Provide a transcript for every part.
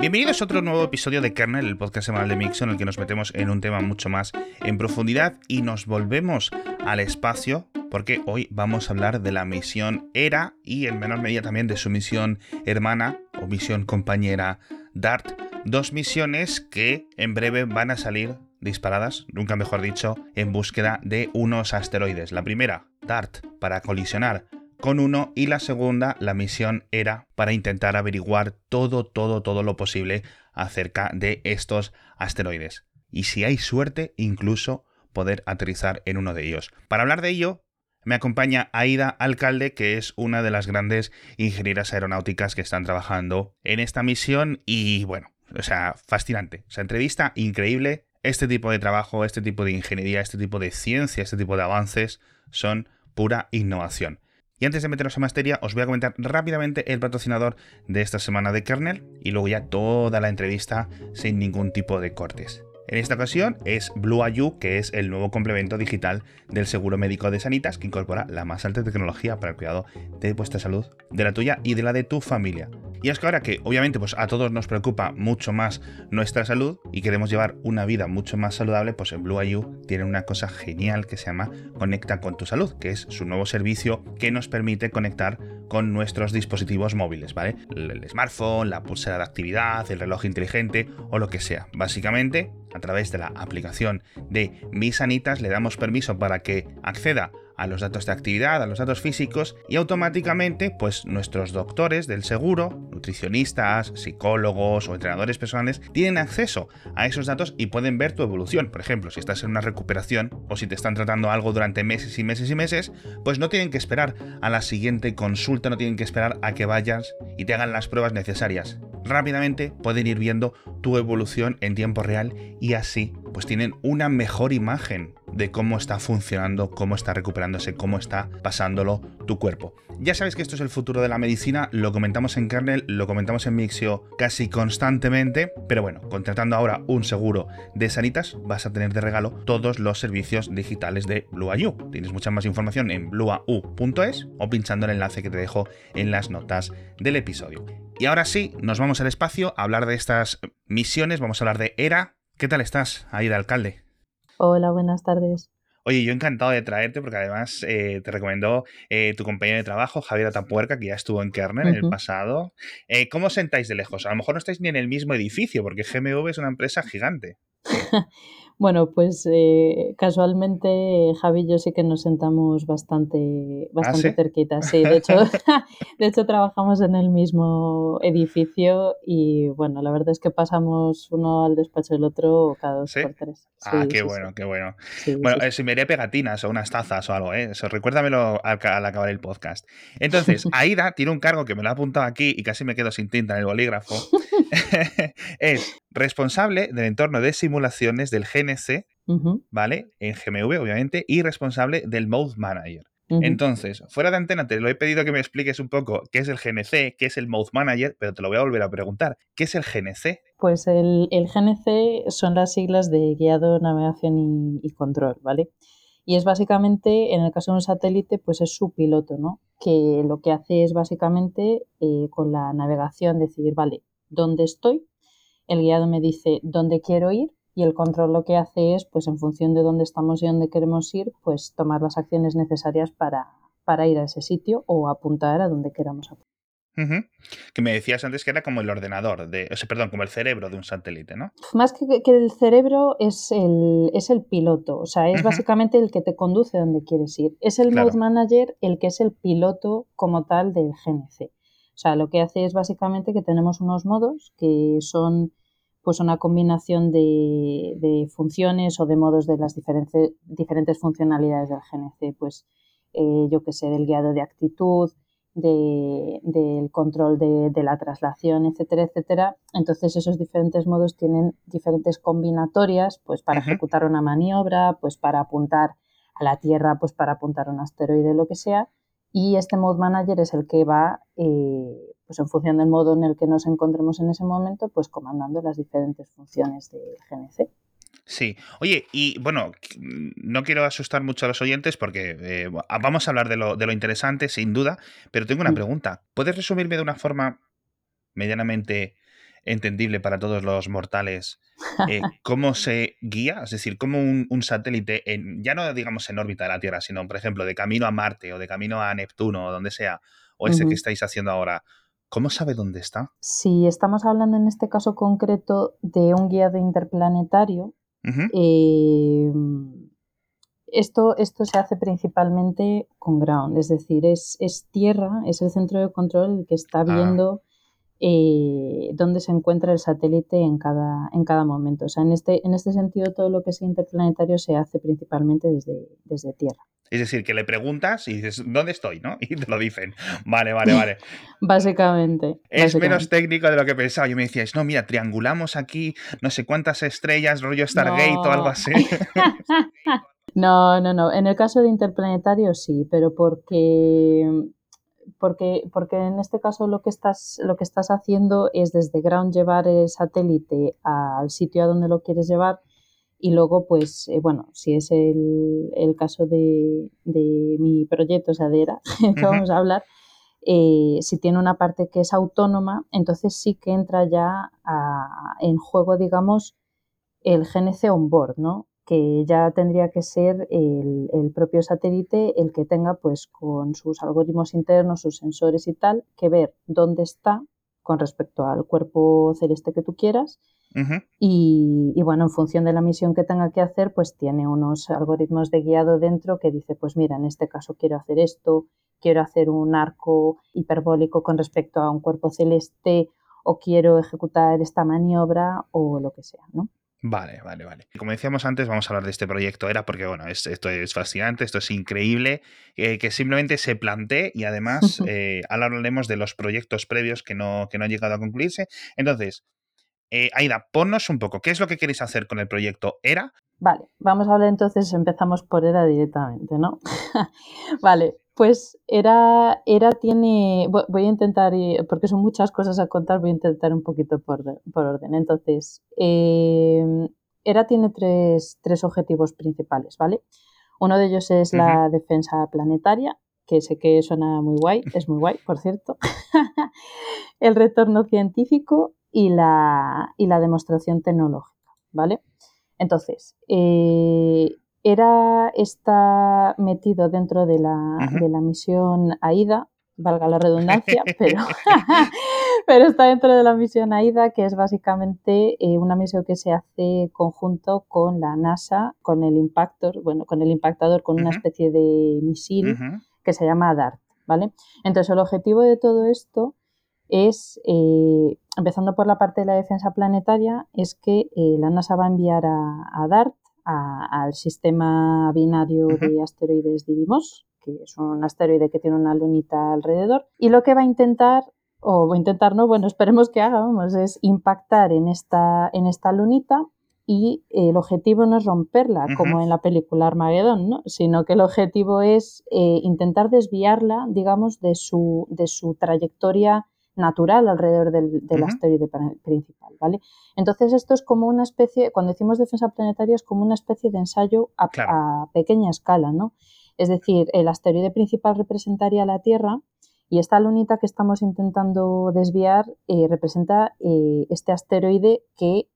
Bienvenidos a otro nuevo episodio de Kernel, el podcast semanal de Mixo, en el que nos metemos en un tema mucho más en profundidad y nos volvemos al espacio, porque hoy vamos a hablar de la misión ERA y en menor medida también de su misión hermana o misión compañera DART. Dos misiones que en breve van a salir disparadas, nunca mejor dicho, en búsqueda de unos asteroides. La primera, DART, para colisionar con uno y la segunda, la misión era para intentar averiguar todo, todo, todo lo posible acerca de estos asteroides. Y si hay suerte, incluso poder aterrizar en uno de ellos. Para hablar de ello, me acompaña Aida Alcalde, que es una de las grandes ingenieras aeronáuticas que están trabajando en esta misión y bueno, o sea, fascinante. O sea, entrevista increíble. Este tipo de trabajo, este tipo de ingeniería, este tipo de ciencia, este tipo de avances son pura innovación. Y antes de meternos en materia, os voy a comentar rápidamente el patrocinador de esta semana de Kernel y luego ya toda la entrevista sin ningún tipo de cortes. En esta ocasión es Blue IU, que es el nuevo complemento digital del seguro médico de Sanitas, que incorpora la más alta tecnología para el cuidado de vuestra salud, de la tuya y de la de tu familia. Y es que ahora que obviamente pues a todos nos preocupa mucho más nuestra salud y queremos llevar una vida mucho más saludable, pues en Blue IU tiene una cosa genial que se llama Conecta con tu salud, que es su nuevo servicio que nos permite conectar con nuestros dispositivos móviles, ¿vale? El smartphone, la pulsera de actividad, el reloj inteligente o lo que sea. Básicamente, a través de la aplicación de Mi Sanitas le damos permiso para que acceda a los datos de actividad, a los datos físicos y automáticamente pues nuestros doctores del seguro, nutricionistas, psicólogos o entrenadores personales tienen acceso a esos datos y pueden ver tu evolución. Por ejemplo, si estás en una recuperación o si te están tratando algo durante meses y meses y meses, pues no tienen que esperar a la siguiente consulta, no tienen que esperar a que vayas y te hagan las pruebas necesarias. Rápidamente pueden ir viendo tu evolución en tiempo real y así pues tienen una mejor imagen de cómo está funcionando, cómo está recuperándose, cómo está pasándolo tu cuerpo. Ya sabes que esto es el futuro de la medicina, lo comentamos en Kernel, lo comentamos en Mixio casi constantemente, pero bueno, contratando ahora un seguro de Sanitas vas a tener de regalo todos los servicios digitales de BlueAU. Tienes mucha más información en blueau.es o pinchando el enlace que te dejo en las notas del episodio. Y ahora sí, nos vamos al espacio a hablar de estas misiones, vamos a hablar de ERA. ¿Qué tal estás, Aida Alcalde? Hola, buenas tardes. Oye, yo encantado de traerte porque además eh, te recomendó eh, tu compañero de trabajo, Javier Atapuerca, que ya estuvo en Kernel en el pasado. Eh, ¿Cómo sentáis de lejos? A lo mejor no estáis ni en el mismo edificio porque GMV es una empresa gigante. Bueno, pues eh, casualmente Javi y yo sí que nos sentamos bastante, ¿Ah, bastante sí? cerquita, sí. De hecho, de hecho, trabajamos en el mismo edificio y bueno, la verdad es que pasamos uno al despacho del otro cada dos ¿Sí? por tres. Ah, Sí, qué sí, bueno, qué bueno. Bueno, eh, si me haría pegatinas o unas tazas o algo, ¿eh? Eso, recuérdamelo al, al acabar el podcast. Entonces, Aida tiene un cargo que me lo ha apuntado aquí y casi me quedo sin tinta en el bolígrafo. es responsable del entorno de simulaciones del GNC, ¿vale? En GMV, obviamente, y responsable del Mode Manager. Entonces, fuera de antena, te lo he pedido que me expliques un poco qué es el GNC, qué es el Mode Manager, pero te lo voy a volver a preguntar. ¿Qué es el GNC? Pues el, el GNC son las siglas de guiado, navegación y, y control, ¿vale? Y es básicamente, en el caso de un satélite, pues es su piloto, ¿no? Que lo que hace es básicamente eh, con la navegación decidir, vale, ¿dónde estoy? El guiado me dice dónde quiero ir y el control lo que hace es, pues en función de dónde estamos y dónde queremos ir, pues tomar las acciones necesarias para, para ir a ese sitio o apuntar a donde queramos apuntar. Que me decías antes que era como el ordenador, de, o sea, perdón, como el cerebro de un satélite, ¿no? Más que, que el cerebro es el, es el piloto, o sea, es básicamente el que te conduce donde quieres ir. Es el Claro. Mode Manager el que es el piloto como tal del GNC. O sea, lo que hace es básicamente que tenemos unos modos que son pues una combinación de, de funciones o de modos de las diferentes, diferentes funcionalidades del GNC, pues eh, yo que sé, del guiado de actitud, de- del control de, de la traslación, etcétera, etcétera. Entonces esos diferentes modos tienen diferentes combinatorias, pues para ejecutar una maniobra, pues para apuntar a la Tierra, pues para apuntar a un asteroide, lo que sea. Y este Mode Manager es el que va, eh, pues en función del modo en el que nos encontremos en ese momento, pues comandando las diferentes funciones del GNC. Sí. Oye, y bueno, no quiero asustar mucho a los oyentes porque eh, va- vamos a hablar de lo, de lo interesante, sin duda, pero tengo una Mm. pregunta. ¿Puedes resumirme de una forma medianamente entendible para todos los mortales eh, cómo se guía, es decir, cómo un, satélite, en, ya no digamos en órbita de la Tierra, sino, por ejemplo, de camino a Marte o de camino a Neptuno o donde sea, o ese que estáis haciendo ahora, ¿cómo sabe dónde está? Si estamos hablando en este caso concreto de un guiado interplanetario, esto, esto se hace principalmente con ground, es decir, es, es tierra, es el centro de control el que está ah. viendo eh, dónde se encuentra el satélite en cada, en cada momento. O sea, en este, en este sentido, todo lo que es interplanetario se hace principalmente desde, desde tierra. Es decir, que le preguntas y dices, ¿dónde estoy? ¿no? Y te lo dicen. Vale, vale, vale. básicamente. Es menos técnico de lo que pensaba. Yo me decíais, no, mira, triangulamos aquí no sé cuántas estrellas, rollo Stargate o algo así. No, no, no. En el caso de interplanetario sí, pero porque, porque, porque en este caso lo que estás, lo que estás haciendo es desde ground llevar el satélite al sitio a donde lo quieres llevar y luego, pues, eh, bueno, si es el, el caso de, de, mi proyecto, o sea, de ERA, que vamos a hablar, eh, si tiene una parte que es autónoma, entonces sí que entra ya en juego, digamos, el GNC on board, ¿no? Que ya tendría que ser el, propio satélite el que tenga pues con sus algoritmos internos, sus sensores y tal, que ver dónde está con respecto al cuerpo celeste que tú quieras. y, y, bueno, en función de la misión que tenga que hacer, pues tiene unos algoritmos de guiado dentro que dice, pues mira, en este caso quiero hacer esto, quiero hacer un arco hiperbólico con respecto a un cuerpo celeste o quiero ejecutar esta maniobra o lo que sea, ¿no? Vale, vale, vale. Como decíamos antes, vamos a hablar de este proyecto Era porque, bueno, esto es fascinante, esto es increíble, eh, que simplemente se plantee y además eh, ahora hablaremos de los proyectos previos que no, que no han llegado a concluirse. Entonces, eh, Aida, ponnos un poco, ¿qué es lo que queréis hacer con el proyecto ERA? Vale, vamos a hablar entonces, empezamos por ERA directamente, ¿no? vale, pues ERA, ERA tiene, voy a intentar, porque son muchas cosas a contar, voy a intentar un poquito por, orden. Entonces, eh, ERA tiene tres, objetivos principales, ¿vale? Uno de ellos es la defensa planetaria, que sé que suena muy guay, es muy guay, por cierto. el retorno científico y la, y la demostración tecnológica, ¿vale? Entonces, eh, era, está metido dentro de la, de la misión AIDA, valga la redundancia, pero, pero está dentro de la misión AIDA, que es básicamente eh, una misión que se hace conjunto con la NASA, con el impactor, bueno, con el impactador, con una especie de misil que se llama DART, ¿vale? Entonces, el objetivo de todo esto es, eh, empezando por la parte de la defensa planetaria, es que eh, la NASA va a enviar a, DART, al sistema binario de asteroides Didymos, que es un asteroide que tiene una lunita alrededor, y lo que va a intentar, o va a intentar, no, bueno, esperemos que haga, vamos, es impactar en esta, en esta lunita y el objetivo no es romperla, como en la película Armageddon, ¿no? sino que el objetivo es eh, intentar desviarla, digamos, de su, de su trayectoria natural alrededor del, asteroide principal, ¿vale? Entonces esto es como una especie, cuando decimos defensa planetaria es como una especie de ensayo a, pequeña escala, ¿no? Es decir, el asteroide principal representaría la Tierra y esta lunita que estamos intentando desviar eh, representa eh, este asteroide que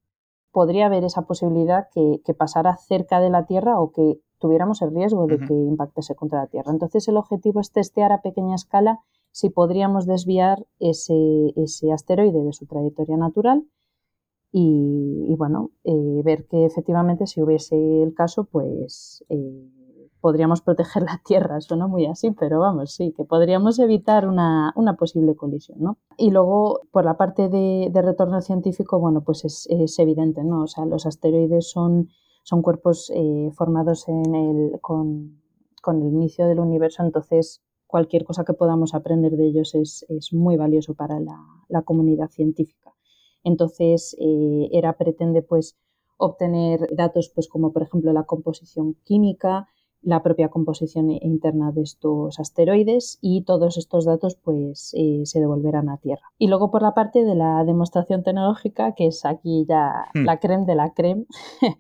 podría haber esa posibilidad que, pasara cerca de la Tierra o que tuviéramos el riesgo de que impactase contra la Tierra. Entonces el objetivo es testear a pequeña escala si podríamos desviar ese, ese asteroide de su trayectoria natural y, bueno, eh, ver que efectivamente si hubiese el caso, pues eh, podríamos proteger la Tierra. Suena muy así, pero vamos, sí, que podríamos evitar una, posible colisión, ¿no? Y luego, por la parte de, retorno científico, bueno, pues es, evidente, ¿no? O sea, los asteroides son, son cuerpos eh, formados en el, con, con el inicio del universo, entonces cualquier cosa que podamos aprender de ellos es, muy valioso para la, comunidad científica. Entonces, eh, ERA pretende pues, obtener datos pues, como por ejemplo la composición química, la propia composición interna de estos asteroides y todos estos datos pues eh, se devolverán a Tierra. Y luego por la parte de la demostración tecnológica, que es aquí ya hmm. la creme de la creme,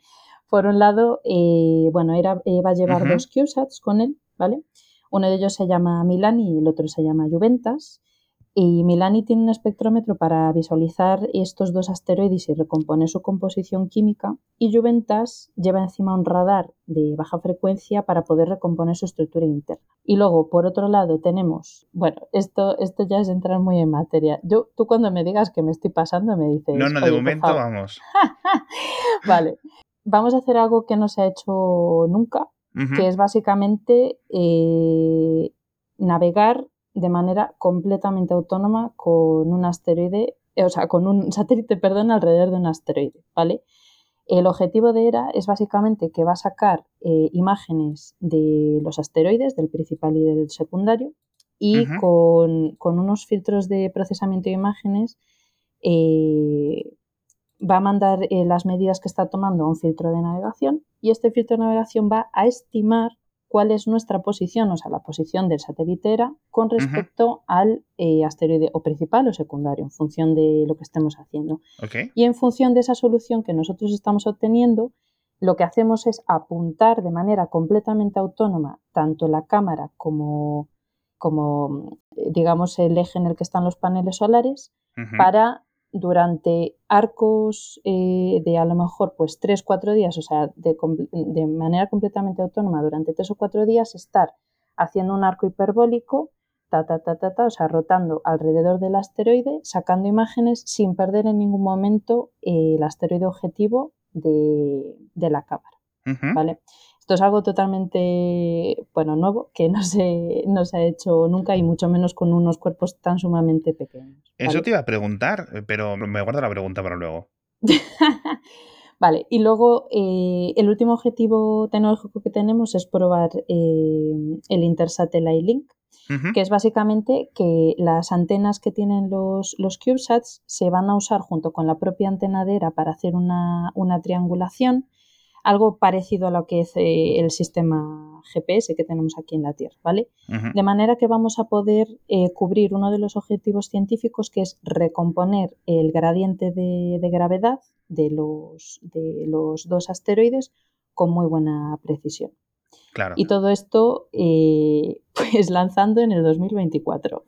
por un lado, eh, bueno, era, va a llevar dos CubeSats con él, ¿vale? Uno de ellos se llama Milan y el otro se llama Juventas. Y Milani tiene un espectrómetro para visualizar estos dos asteroides y recomponer su composición química. Y Juventas lleva encima un radar de baja frecuencia para poder recomponer su estructura interna. Y luego, por otro lado, tenemos, bueno, esto, esto ya es entrar muy en materia. Yo, tú cuando me digas que me estoy pasando, me dices... No, no, de momento vamos. vale, vamos a hacer algo que no se ha hecho nunca, que es básicamente eh, navegar de manera completamente autónoma con un asteroide, o sea, con un satélite, perdón, alrededor de un asteroide, ¿vale? El objetivo de ERA es básicamente que va a sacar eh, imágenes de los asteroides, del principal y del secundario, y con, unos filtros de procesamiento de imágenes eh, va a mandar eh, las medidas que está tomando a un filtro de navegación y este filtro de navegación va a estimar cuál es nuestra posición, o sea, la posición del satélite ERA con respecto al eh, asteroide o principal o secundario, en función de lo que estemos haciendo. Y en función de esa solución que nosotros estamos obteniendo, lo que hacemos es apuntar de manera completamente autónoma tanto la cámara como, como digamos, el eje en el que están los paneles solares para durante arcos eh, de a lo mejor pues tres, cuatro días, o sea, de, de, manera completamente autónoma durante tres o cuatro días, estar haciendo un arco hiperbólico, ta, ta, ta, ta, ta, o sea, rotando alrededor del asteroide, sacando imágenes sin perder en ningún momento eh, el asteroide objetivo de, de la cámara. ¿Vale? Esto es algo totalmente, bueno, nuevo, que no se, no se ha hecho nunca y mucho menos con unos cuerpos tan sumamente pequeños. Eso te iba a preguntar, pero me guardo la pregunta para luego. vale, y luego eh, el último objetivo tecnológico que tenemos es probar eh, el Intersatellite Link, que es básicamente que las antenas que tienen los, los CubeSats se van a usar junto con la propia antena de ERA para hacer una, una triangulación algo parecido a lo que es eh, el sistema GPS que tenemos aquí en la Tierra, ¿vale? De manera que vamos a poder eh, cubrir uno de los objetivos científicos que es recomponer el gradiente de, de gravedad de los, de los dos asteroides con muy buena precisión. Y todo esto, eh, pues lanzando en el 2024.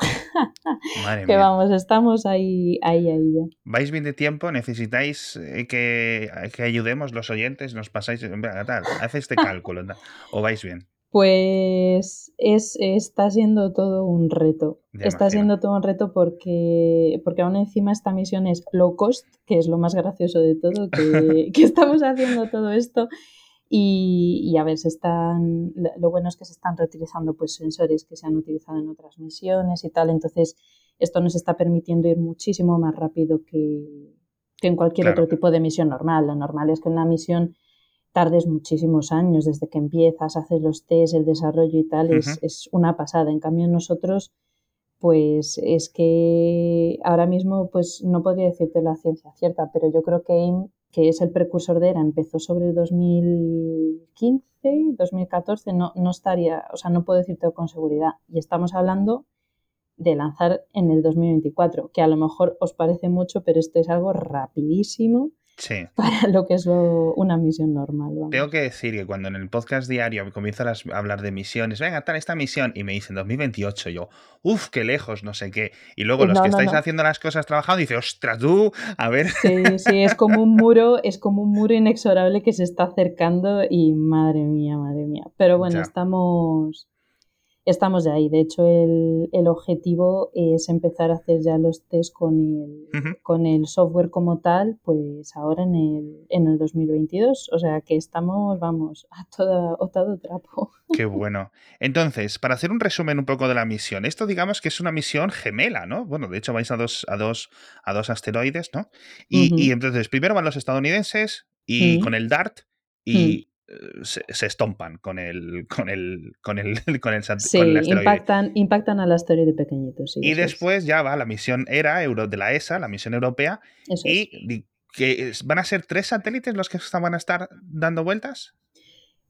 Madre que vamos, estamos ahí, ahí, ahí ya. ¿Vais bien de tiempo? ¿Necesitáis eh, que, que ayudemos los oyentes? ¿Nos pasáis? Tal, haz este cálculo. ¿O vais bien? Pues es, está siendo todo un reto. está siendo todo un reto porque, porque aún encima esta misión es low cost, que es lo más gracioso de todo, que, que estamos haciendo todo esto y, a ver, se están, lo bueno es que se están reutilizando pues, sensores que se han utilizado en otras misiones y tal, entonces esto nos está permitiendo ir muchísimo más rápido que, que en cualquier otro tipo de misión normal. Lo normal es que en una misión tardes muchísimos años desde que empiezas, haces los test, el desarrollo y tal, es, es, una pasada. En cambio, nosotros, pues es que ahora mismo, pues no podría decirte la ciencia cierta, pero yo creo que AIM que es el precursor de ERA, empezó sobre el 2015, 2014, no, no estaría, o sea, no puedo decirte con seguridad. Y estamos hablando de lanzar en el 2024, que a lo mejor os parece mucho, pero esto es algo rapidísimo para lo que es una misión normal. Tengo que decir que cuando en el podcast diario comienzan a hablar de misiones, venga, tal esta misión, y me dicen 2028, yo, uff, qué lejos, no sé qué. Y luego los que estáis haciendo las cosas trabajando, dice, ostras, tú, a ver. Sí, sí, es como un muro, es como un muro inexorable que se está acercando y madre mía, madre mía. Pero bueno, estamos estamos ya ahí. De hecho, el, objetivo es empezar a hacer ya los test con el, con el software como tal, pues ahora en el, en el 2022. O sea que estamos, vamos, a, toda, todo trapo. Qué bueno. Entonces, para hacer un resumen un poco de la misión, esto digamos que es una misión gemela, ¿no? Bueno, de hecho vais a dos, a dos, a dos asteroides, ¿no? Y, entonces, primero van los estadounidenses y con el DART y se, estompan con el con el con el con el, sí, impactan impactan al asteroide pequeñito sí, y después ya va la misión ERA Euro de la ESA la misión europea y que van a ser tres satélites los que van a estar dando vueltas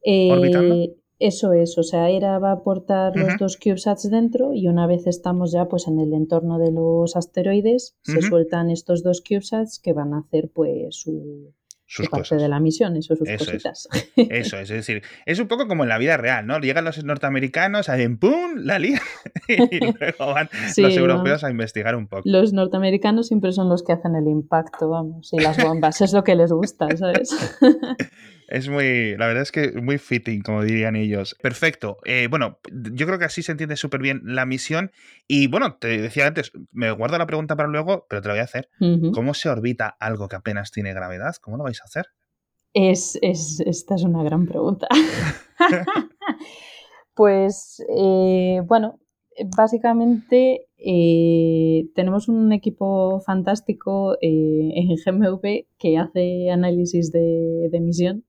orbitando eh, eso es, o sea, ERA va a aportar los dos CubeSats dentro y una vez estamos ya pues en el entorno de los asteroides, se sueltan estos dos CubeSats que van a hacer pues su, sus parte cosas. de la misión, eso, sus Eso es. Eso es, es decir, es un poco como en la vida real, ¿no? Llegan los norteamericanos, hacen ¡pum! la lían y luego van Sí, los europeos a investigar un poco. Los norteamericanos siempre son los que hacen el impacto, vamos, y las bombas, es lo que les gusta, ¿sabes? Es muy, la verdad es que muy fitting, como dirían ellos. Perfecto. Eh, bueno, yo creo que así se entiende súper bien la misión. Y bueno, te decía antes, me guardo la pregunta para luego, pero te la voy a hacer. ¿Cómo se orbita algo que apenas tiene gravedad? ¿Cómo lo vais a hacer? Es, es- esta es una gran pregunta. pues eh, bueno, básicamente eh, tenemos un equipo fantástico eh, en GMV que hace análisis de, de misión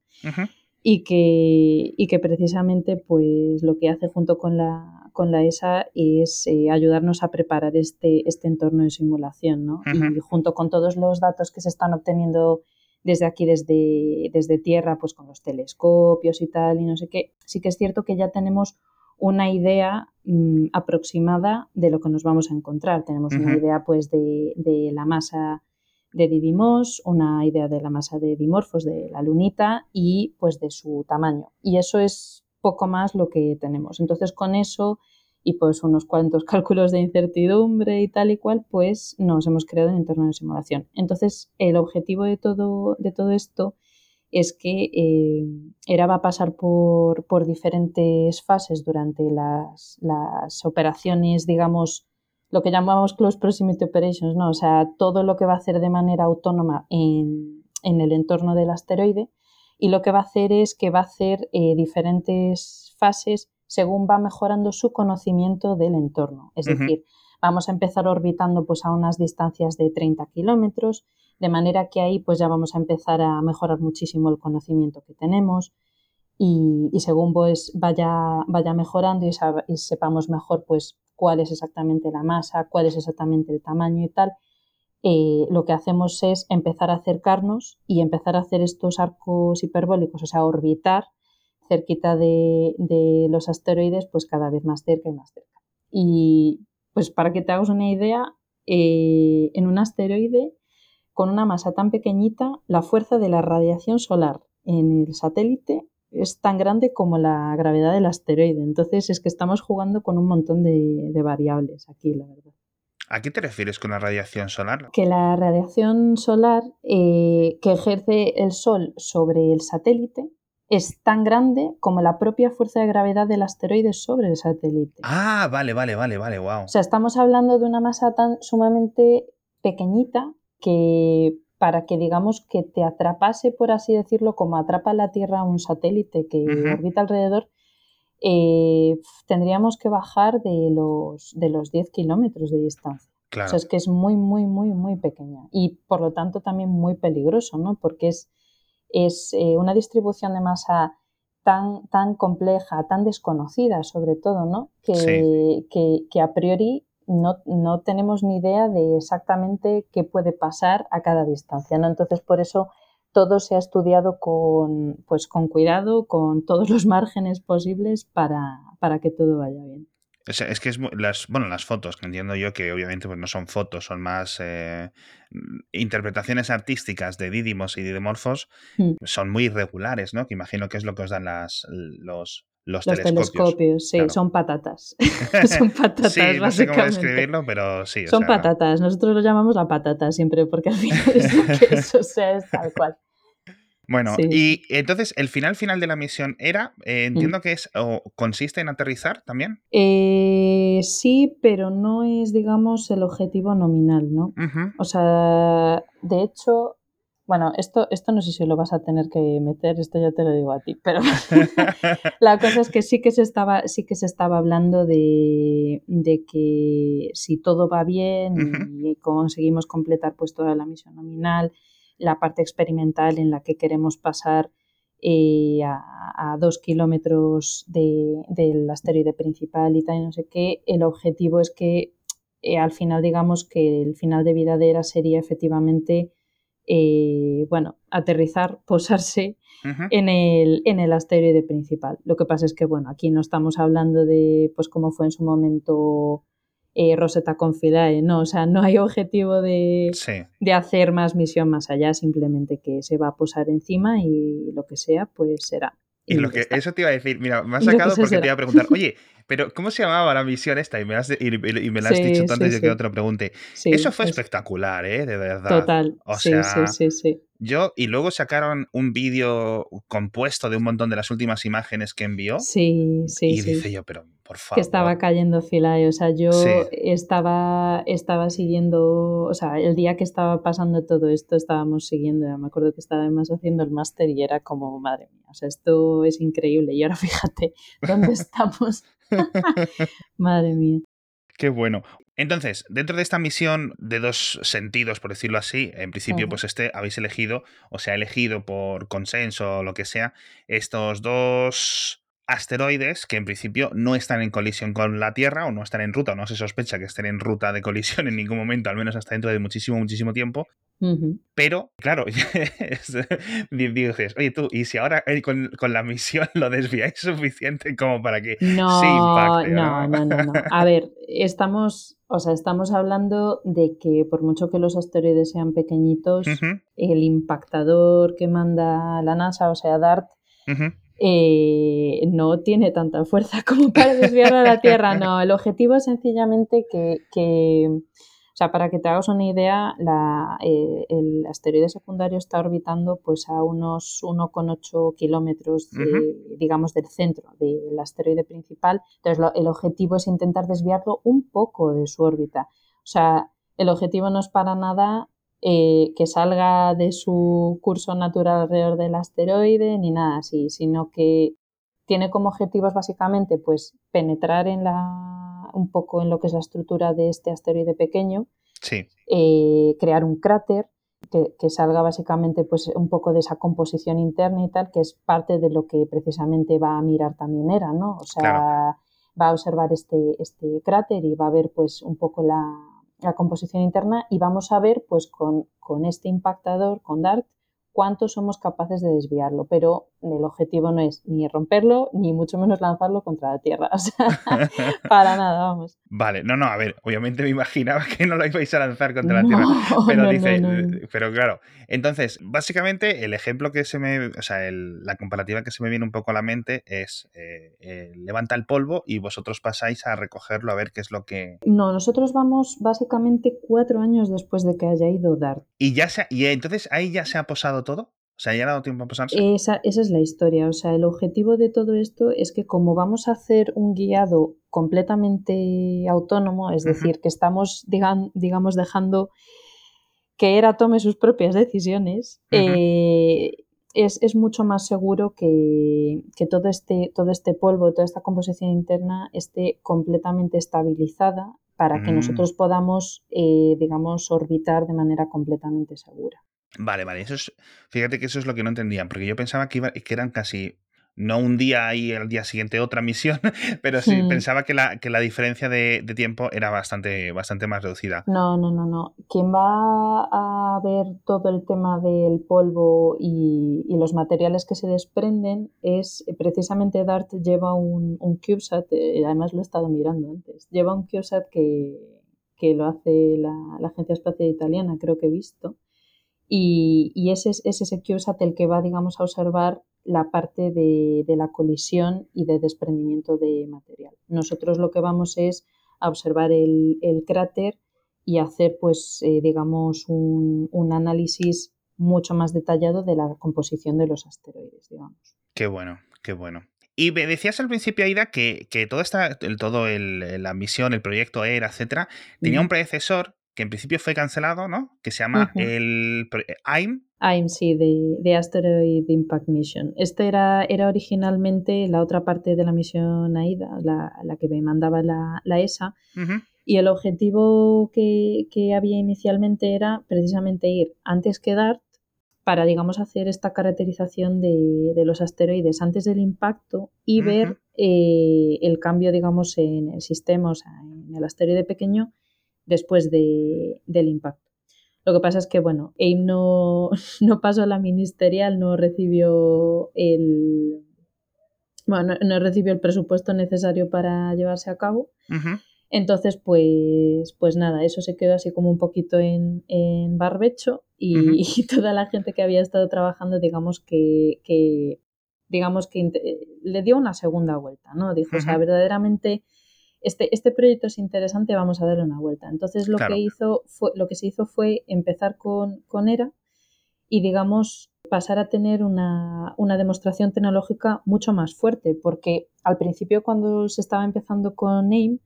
Y que, y que precisamente pues lo que hace junto con la, con la ESA es eh, ayudarnos a preparar este, este entorno de simulación, ¿no? Y junto con todos los datos que se están obteniendo desde aquí, desde, desde tierra, pues con los telescopios y tal, y no sé qué, sí que es cierto que ya tenemos una idea mm, aproximada de lo que nos vamos a encontrar. Tenemos una idea pues de, de la masa de Didymos, una idea de la masa de Dimorphos, de la lunita y pues de su tamaño. Y eso es poco más lo que tenemos. Entonces con eso y pues unos cuantos cálculos de incertidumbre y tal y cual, pues nos hemos creado un entorno de simulación. Entonces el objetivo de todo, de todo esto es que eh, ERA va a pasar por, por diferentes fases durante las, las operaciones, digamos, lo que llamamos Close Proximity Operations, ¿no? O sea, todo lo que va a hacer de manera autónoma en, en el entorno del asteroide y lo que va a hacer es que va a hacer eh, diferentes fases según va mejorando su conocimiento del entorno. Es decir, vamos a empezar orbitando pues, a unas distancias de 30 kilómetros, de manera que ahí pues ya vamos a empezar a mejorar muchísimo el conocimiento que tenemos y, y según pues vaya, vaya mejorando y sepamos mejor pues cuál es exactamente la masa, cuál es exactamente el tamaño y tal, eh, lo que hacemos es empezar a acercarnos y empezar a hacer estos arcos hiperbólicos, o sea, orbitar cerquita de, los asteroides, pues cada vez más cerca y más cerca. Y pues para que te hagas una idea, eh, en un asteroide con una masa tan pequeñita, la fuerza de la radiación solar en el satélite es tan grande como la gravedad del asteroide. Entonces es que estamos jugando con un montón de, de variables aquí, la verdad. ¿A qué te refieres con la radiación solar? Que la radiación solar eh, que ejerce el Sol sobre el satélite es tan grande como la propia fuerza de gravedad del asteroide sobre el satélite. Ah, vale, vale, vale, vale, wow. O sea, estamos hablando de una masa tan sumamente pequeñita que para que digamos que te atrapase, por así decirlo, como atrapa la Tierra un satélite que orbita alrededor, eh, tendríamos que bajar de los, de los 10 kilómetros de distancia. O Claro. sea, es que es muy, muy, muy, muy pequeña y por lo tanto también muy peligroso, ¿no? Porque es, es eh, una distribución de masa tan, tan compleja, tan desconocida sobre todo, ¿no? Que, Sí. que, que a priori no, no tenemos ni idea de exactamente qué puede pasar a cada distancia, ¿no? Entonces, por eso todo se ha estudiado con, pues, con cuidado, con todos los márgenes posibles para, para que todo vaya bien. O sea, es que es las, bueno, las fotos, que entiendo yo que obviamente pues no son fotos, son más eh, mm, interpretaciones artísticas de Didymos y Didymorphos, Mm. son muy irregulares, ¿no? Que imagino que es lo que os dan las, los, los, Los telescopios. telescopios, sí, claro. son patatas. son patatas, sí, no sé cómo básicamente. describirlo, pero sí. o Son sea, patatas, nosotros lo llamamos la patata siempre, porque al final es lo que es, o sea, es tal cual. Bueno, Sí, y entonces el final final de la misión era, eh, entiendo que es o consiste en aterrizar también. Eh, sí, pero no es, digamos, el objetivo nominal, ¿no? O sea, de hecho, bueno, esto, esto no sé si lo vas a tener que meter, esto ya te lo digo a ti, pero la cosa es que sí que se estaba, sí que se estaba hablando de, de que si todo va bien y conseguimos completar pues toda la misión nominal, la parte experimental en la que queremos pasar eh, a, a dos kilómetros de- del asteroide principal y tal, y no sé qué, el objetivo es que eh, al final digamos que el final de vida de Era sería efectivamente eh, bueno, aterrizar, posarse en el, en el asteroide principal. Lo que pasa es que, bueno, aquí no estamos hablando de, pues, cómo fue en su momento eh, Rosetta con Philae, no, o sea, no hay objetivo de, de hacer más misión más allá, simplemente que se va a posar encima y lo que sea, pues será. Y, lo que, eso te iba a decir, mira, me has sacado porque te iba a preguntar, oye, pero ¿cómo se llamaba la misión esta? Y me, has, y, me la has dicho antes de que otro pregunte. eso fue espectacular, ¿eh? De verdad. Total. O sea, sí, sí, sí, Yo, y luego sacaron un vídeo compuesto de un montón de las últimas imágenes que envió. Sí, sí. Y dice yo, pero por favor. Que estaba cayendo Filae. O sea, yo estaba, estaba siguiendo, o sea, el día que estaba pasando todo esto, estábamos siguiendo. Me acuerdo que estaba además haciendo el máster y era como, madre mía, o sea, esto es increíble. Y ahora fíjate dónde estamos. Madre mía. Qué bueno. Entonces, dentro de esta misión de dos sentidos, por decirlo así, en principio, pues este habéis elegido, o sea, elegido por consenso o lo que sea, estos dos asteroides que en principio no están en colisión con la Tierra o no están en ruta, o no se sospecha que estén en ruta de colisión en ningún momento, al menos hasta dentro de muchísimo, muchísimo tiempo. Pero, claro, dices, oye tú, ¿y si ahora eh, con, la misión lo desviáis suficiente como para que no, sí impacte? No, no, no, no. A ver, estamos, o sea, estamos hablando de que por mucho que los asteroides sean pequeñitos, el impactador que manda la NASA, o sea, DART, eh, no tiene tanta fuerza como para desviar a la Tierra. No, el objetivo es sencillamente que, o sea, para que te hagas una idea, eh, el asteroide secundario está orbitando pues a unos 1,8 kilómetros, digamos, del centro del asteroide principal. Entonces, el objetivo es intentar desviarlo un poco de su órbita. O sea, el objetivo no es para nada eh, que salga de su curso natural alrededor del asteroide ni nada así, sino que tiene como objetivos básicamente pues penetrar en la un poco en lo que es la estructura de este asteroide pequeño, eh, crear un cráter que, salga básicamente pues un poco de esa composición interna y tal, que es parte de lo que precisamente va a mirar también era, ¿no? O sea, va a observar este, este cráter y va a ver pues un poco la, la composición interna y vamos a ver pues con, con este impactador, con DART, cuánto somos capaces de desviarlo, pero el objetivo no es ni romperlo, ni mucho menos lanzarlo contra la Tierra. O sea, para nada, vamos. Vale, no, no, a ver, obviamente me imaginaba que no lo ibais a lanzar contra la Tierra, pero dice, pero claro, entonces, básicamente el ejemplo que se me, o sea, la comparativa que se me viene un poco a la mente es, eh, eh, levanta el polvo y vosotros pasáis a recogerlo a ver qué es lo que... No, nosotros vamos básicamente cuatro años después de que haya ido DART. Y ya se, y entonces ahí ya se ha posado todo. O sea, ya ha dado tiempo a posarse. Esa, esa es la historia. O sea, el objetivo de todo esto es que como vamos a hacer un guiado completamente autónomo, es decir, que estamos, digamos, dejando que ERA tome sus propias decisiones, eh, es, mucho más seguro que, todo, este, todo este polvo, toda esta composición interna esté completamente estabilizada para que mm. nosotros podamos, eh, digamos, orbitar de manera completamente segura. Vale, vale. Eso es, fíjate que eso es lo que no entendían, porque yo pensaba que, iba, que eran casi no un día y el día siguiente otra misión, pero sí, hmm. pensaba que la, que la diferencia de, tiempo era bastante, bastante más reducida. No, no, no, no. Quien va a ver todo el tema del polvo y, los materiales que se desprenden es precisamente DART lleva un, un CubeSat, eh, además lo he estado mirando antes, lleva un CubeSat que, que lo hace la, la Agencia Espacial Italiana, creo que he visto y, ese es, ese CubeSat el que va, digamos, a observar la parte de, la colisión y de desprendimiento de material. Nosotros lo que vamos es a observar el, cráter y hacer, pues, eh, digamos, un, análisis mucho más detallado de la composición de los asteroides, digamos. Qué bueno, qué bueno. Y me decías al principio, Aida, que, que todo esta, el, todo el, la misión, el proyecto ERA, etcétera, tenía un predecesor que en principio fue cancelado, ¿no? Que se llama el AIM. AIM, sí, de, Asteroid Impact Mission. Este era, era originalmente la otra parte de la misión AIDA, la, que me mandaba la, ESA. Y el objetivo que, había inicialmente era precisamente ir antes que DART para, digamos, hacer esta caracterización de, los asteroides antes del impacto y ver eh, el cambio, digamos, en el sistema, o sea, en el asteroide pequeño después de, del impacto. Lo que pasa es que, bueno, AIM no, no pasó a la ministerial, no recibió el, bueno, no, recibió el presupuesto necesario para llevarse a cabo. Entonces, pues, pues nada, eso se quedó así como un poquito en, barbecho y, toda la gente que había estado trabajando, digamos que, que digamos que le dio una segunda vuelta, ¿no? Dijo, o sea, verdaderamente este, este proyecto es interesante, vamos a darle una vuelta. Entonces lo que hizo fue, lo que se hizo fue empezar con, con ERA y digamos pasar a tener una, demostración tecnológica mucho más fuerte, porque al principio cuando se estaba empezando con AIM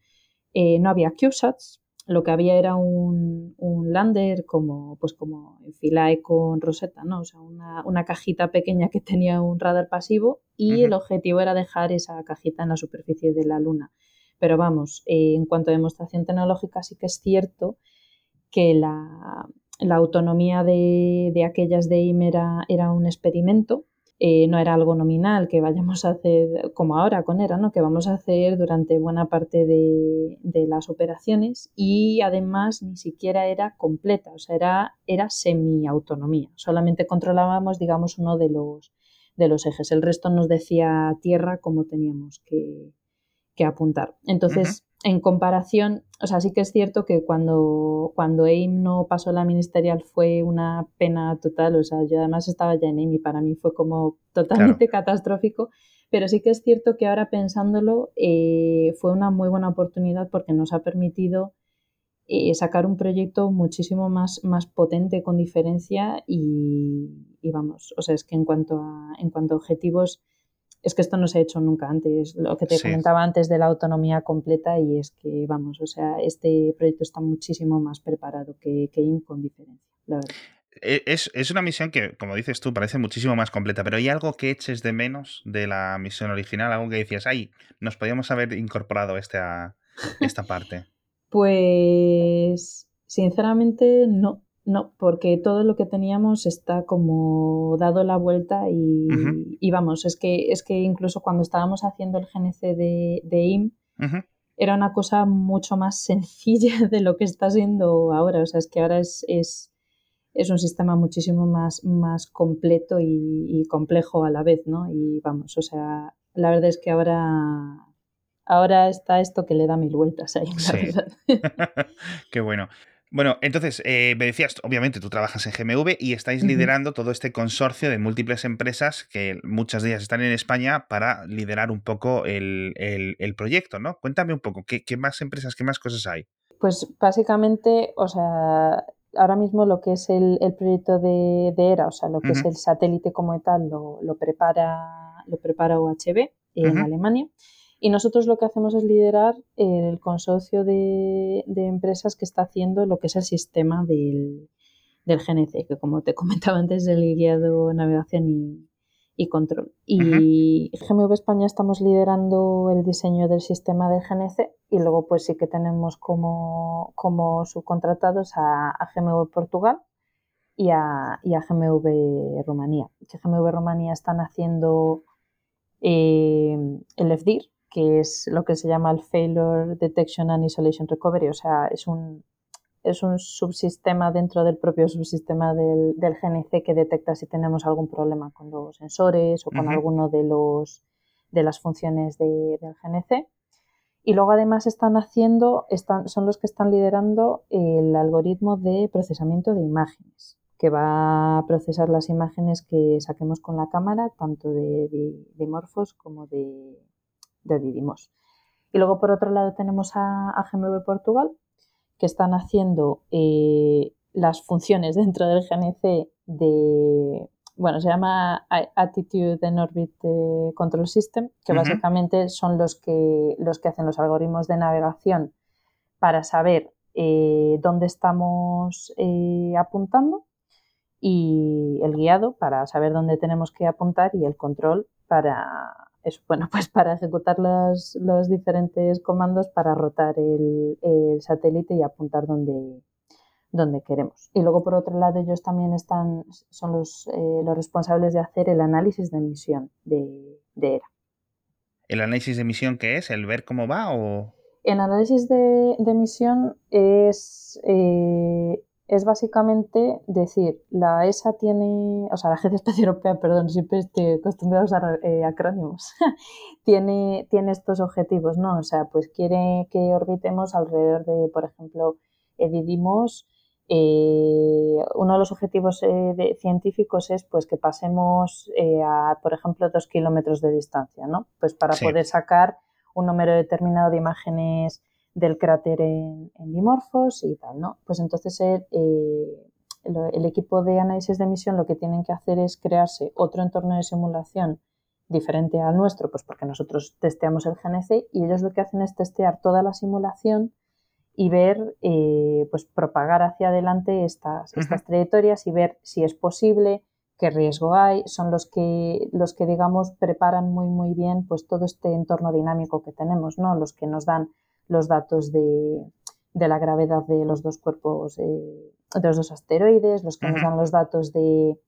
eh, no había CubeSats, lo que había era un, lander como, pues como en Philae con Rosetta, ¿no? O sea, una, cajita pequeña que tenía un radar pasivo y el objetivo era dejar esa cajita en la superficie de la Luna. Pero vamos, eh, en cuanto a demostración tecnológica sí que es cierto que la, autonomía de, aquellas de IM era, un experimento, eh, no era algo nominal que vayamos a hacer como ahora con ERA, ¿no? que vamos a hacer durante buena parte de, las operaciones y además ni siquiera era completa, o sea, era, era semi-autonomía, solamente controlábamos, digamos, uno de los, de los ejes, el resto nos decía tierra cómo teníamos que, que apuntar. Entonces, en comparación, o sea, sí que es cierto que cuando, cuando AIM no pasó la ministerial fue una pena total, o sea, yo además estaba ya en AIM y para mí fue como totalmente catastrófico, pero sí que es cierto que ahora pensándolo eh, fue una muy buena oportunidad porque nos ha permitido eh, sacar un proyecto muchísimo más, más potente con diferencia y, y, vamos, o sea, es que en cuanto a, en cuanto a objetivos es que esto no se ha hecho nunca antes, lo que te comentaba antes de la autonomía completa y es que, vamos, o sea, este proyecto está muchísimo más preparado que, que IM con diferencia, la verdad. E, es, una misión que, como dices tú, parece muchísimo más completa, pero ¿hay algo que eches de menos de la misión original? ¿Algo que decías, ay, nos podíamos haber incorporado esta, esta parte? pues, sinceramente, no. No, porque todo lo que teníamos está como dado la vuelta y, vamos, es que, es que incluso cuando estábamos haciendo el GNC de, de IM, era una cosa mucho más sencilla de lo que está siendo ahora. O sea, es que ahora es, es, es un sistema muchísimo más, más completo y, complejo a la vez, ¿no? Y vamos, o sea, la verdad es que ahora, ahora está esto que le da mil vueltas ahí, la verdad. Qué bueno. Bueno, entonces, eh, me decías, obviamente tú trabajas en GMV y estáis liderando todo este consorcio de múltiples empresas que muchas de ellas están en España para liderar un poco el, proyecto, ¿no? Cuéntame un poco, ¿qué, más empresas, qué más cosas hay? Pues básicamente, o sea, ahora mismo lo que es el, proyecto de, ERA, o sea, lo que es el satélite como tal, lo, prepara, lo prepara UHB en Alemania. Y nosotros lo que hacemos es liderar el consorcio de, empresas que está haciendo lo que es el sistema del, del GNC, que como te comentaba antes, es el guiado navegación y, control. Y GMV España estamos liderando el diseño del sistema del GNC y luego pues sí que tenemos como, como subcontratados a, GMV Portugal y a, y a GMV Rumanía. Que GMV Rumanía están haciendo eh, el FDIR, que es lo que se llama el Failure Detection and Isolation Recovery, o sea, es un, es un subsistema dentro del propio subsistema del, del, GNC que detecta si tenemos algún problema con los sensores o con alguno de, los, de las funciones del GNC. Y luego además están haciendo, están, son los que están liderando el algoritmo de procesamiento de imágenes, que va a procesar las imágenes que saquemos con la cámara, tanto de, de, de morfos como de, de Didymos. Y luego, por otro lado, tenemos a, GMV Portugal, que están haciendo eh, las funciones dentro del GNC de, bueno, se llama Attitude and Orbit eh, Control System, que básicamente son los que, los que hacen los algoritmos de navegación para saber eh, dónde estamos apuntando y el guiado para saber dónde tenemos que apuntar y el control para bueno, pues para ejecutar los, los diferentes comandos para rotar el, satélite y apuntar donde, donde queremos. Y luego, por otro lado, ellos también están, son los, eh, los responsables de hacer el análisis de emisión de, ERA. ¿El análisis de emisión qué es? ¿El ver cómo va o...? El análisis de, emisión es... Eh, es básicamente decir, la ESA tiene, o sea, la Agencia Espacial Europea, perdón, siempre estoy acostumbrado a usar eh, acrónimos, tiene, tiene estos objetivos, ¿no? O sea, pues quiere que orbitemos alrededor de, por ejemplo, Didymos, eh, uno de los objetivos eh, científicos es pues que pasemos a, por ejemplo, dos kilómetros de distancia, ¿no? Pues para poder sacar un número determinado de imágenes del cráter en, Dimorphos y tal, ¿no? Pues entonces el, eh, el, equipo de análisis de emisión lo que tienen que hacer es crearse otro entorno de simulación diferente al nuestro, pues porque nosotros testeamos el GNC y ellos lo que hacen es testear toda la simulación y ver, eh, pues propagar hacia adelante estas, estas trayectorias y ver si es posible, qué riesgo hay, son los que, los que digamos preparan muy muy bien pues todo este entorno dinámico que tenemos, ¿no? Los que nos dan los datos de, la gravedad de los dos cuerpos, eh, de los dos asteroides, los que nos dan los datos de,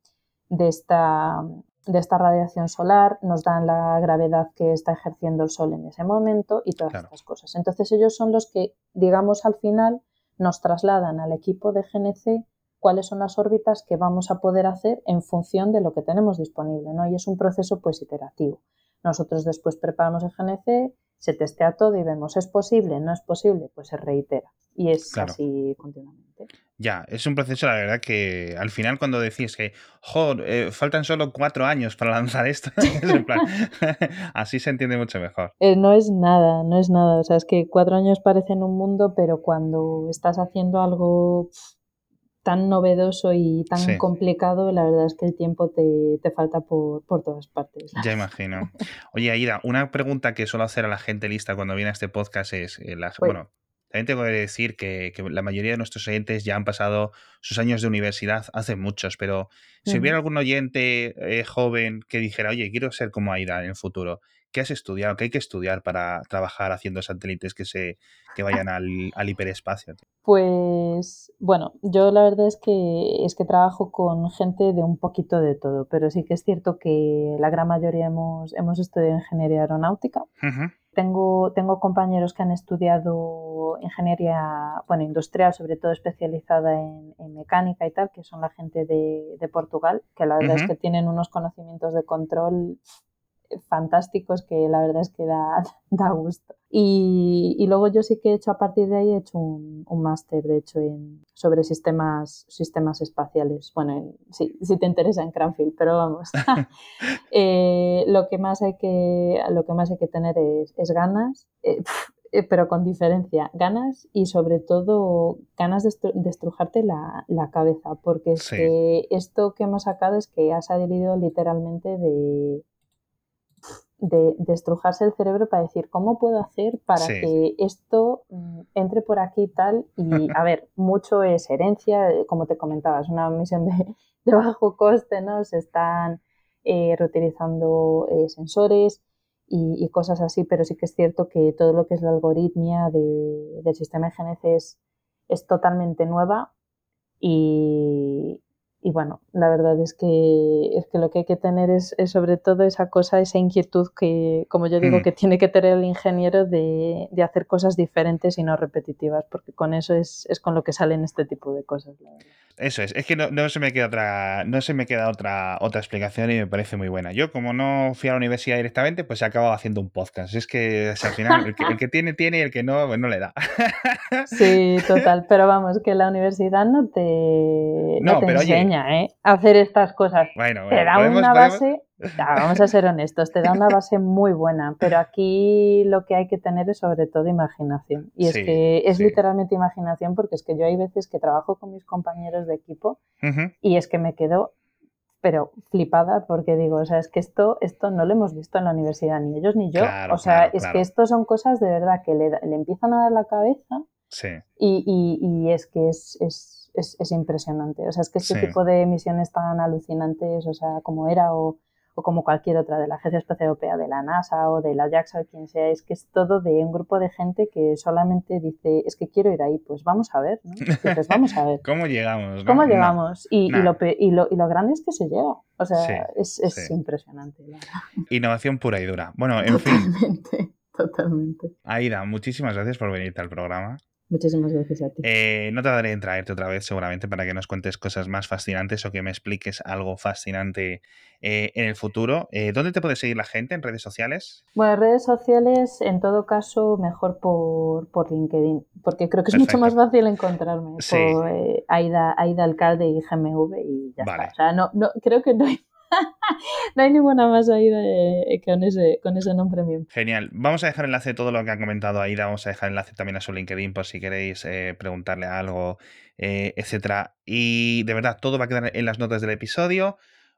esta, de esta radiación solar, nos dan la gravedad que está ejerciendo el Sol en ese momento y todas estas cosas. Entonces ellos son los que, digamos, al final nos trasladan al equipo de GNC cuáles son las órbitas que vamos a poder hacer en función de lo que tenemos disponible, ¿no? Y es un proceso pues iterativo. Nosotros después preparamos el GNC, se testea todo y vemos, ¿es posible? ¿No es posible? Pues se reitera. Y es así continuamente. Ya, es un proceso, la verdad, que al final cuando decís que, eh, faltan solo cuatro años para lanzar esto, así se entiende mucho mejor. Eh, no es nada, no es nada. O sea, es que cuatro años parecen un mundo, pero cuando estás haciendo algo tan novedoso y tan complicado, la verdad es que el tiempo te, falta por, todas partes. Ya imagino. Oye, Aida, una pregunta que suelo hacer a la gente lista cuando viene a este podcast es, eh, bueno, también tengo que decir que, la mayoría de nuestros oyentes ya han pasado sus años de universidad hace muchos, pero si hubiera algún oyente eh, joven que dijera, oye, quiero ser como Aida en el futuro, ¿qué has estudiado? ¿Qué hay que estudiar para trabajar haciendo satélites que se que vayan al, al, hiperespacio? Pues bueno, yo la verdad es que es que trabajo con gente de un poquito de todo, pero sí que es cierto que la gran mayoría hemos, hemos estudiado ingeniería aeronáutica. Tengo, tengo compañeros que han estudiado ingeniería bueno, industrial, sobre todo especializada en, mecánica y tal, que son la gente de, de Portugal, que la verdad es que tienen unos conocimientos de control fantásticos que la verdad es que da, da gusto. Y, y, luego yo sí que he hecho a partir de ahí he hecho un, un máster, de hecho, en, sobre sistemas, sistemas espaciales. Bueno, sí, si te interesa en Cranfield, pero vamos. eh, lo, que más hay que, lo que más hay que tener es, es ganas. Eh, eh, pero con diferencia, ganas y sobre todo ganas de, estrujarte la, la, cabeza, porque es que esto que hemos sacado es que ha salido literalmente de, de, estrujarse el cerebro para decir cómo puedo hacer para que esto mm, entre por aquí y tal. Y a ver, mucho es herencia, eh, como te comentaba, es una misión de, bajo coste, ¿no? Se están eh, reutilizando eh, sensores y, cosas así, pero sí que es cierto que todo lo que es la algoritmia del sistema de GNC es, es totalmente nueva y, y bueno, la verdad es que, es que lo que hay que tener es, sobre todo esa cosa, esa inquietud que, como yo digo, mm. que tiene que tener el ingeniero de, de, hacer cosas diferentes y no repetitivas, porque con eso es, es, con lo que salen este tipo de cosas. Eso es, es que no, no, se me queda otra, no se me queda otra, otra explicación y me parece muy buena. Yo, como no fui a la universidad directamente, pues he acabado haciendo un podcast. Es que al final el que, tiene, tiene y el que no, pues no le da. Sí, total. Pero vamos, que la universidad no te, no, te enseña ¿eh? hacer estas cosas. Bueno, te da una base. vamos a ser honestos, te da una base muy buena, pero aquí lo que hay que tener es sobre todo imaginación. Y es que es literalmente imaginación porque es que yo hay veces que trabajo con mis compañeros de equipo y es que me quedo pero flipada porque digo, o sea, es que esto, esto no lo hemos visto en la universidad, ni ellos ni yo. o sea, es que esto son cosas de verdad que le, le empiezan a dar la cabeza y, y, y, es que es, es, es, es, impresionante. O sea, es que este tipo de misiones tan alucinantes, o sea, como era o o como cualquier otra de la Agencia Espacial Europea, de la NASA o de la JAXA o quien sea, es que es todo de un grupo de gente que solamente dice, es que quiero ir ahí, pues vamos a ver, ¿no? Vamos a ver. ¿Cómo llegamos? ¿Cómo llegamos? Y, lo, y, lo, y, lo, grande es que se llega. O sea, es, es impresionante. Innovación pura y dura. Bueno, en totalmente, fin. Totalmente. Aida, muchísimas gracias por venirte al programa. Muchísimas gracias a ti. Eh, no te daré en traerte otra vez seguramente para que nos cuentes cosas más fascinantes o que me expliques algo fascinante eh, en el futuro. Eh, ¿Dónde te puede seguir la gente en redes sociales? Bueno, redes sociales, en todo caso, mejor por, por LinkedIn, porque creo que es mucho más fácil encontrarme. Por Aida, Aida Alcalde y GMV y ya está. O sea, no, no, creo que no hay no hay ninguna más ahí con, ese, con ese nombre mío. Genial. Vamos a dejar enlace de todo lo que han comentado Aida. Vamos a dejar enlace también a su LinkedIn por si queréis eh, preguntarle algo, eh, etcétera. Y de verdad, todo va a quedar en las notas del episodio.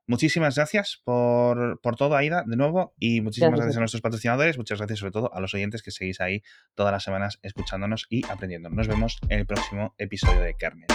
Muchísimas gracias por, todo, Aida, de nuevo. Y muchísimas gracias. a nuestros patrocinadores. Muchas gracias, sobre todo, a los oyentes que seguís ahí todas las semanas escuchándonos y aprendiendo. Nos vemos en el próximo episodio de Kernel.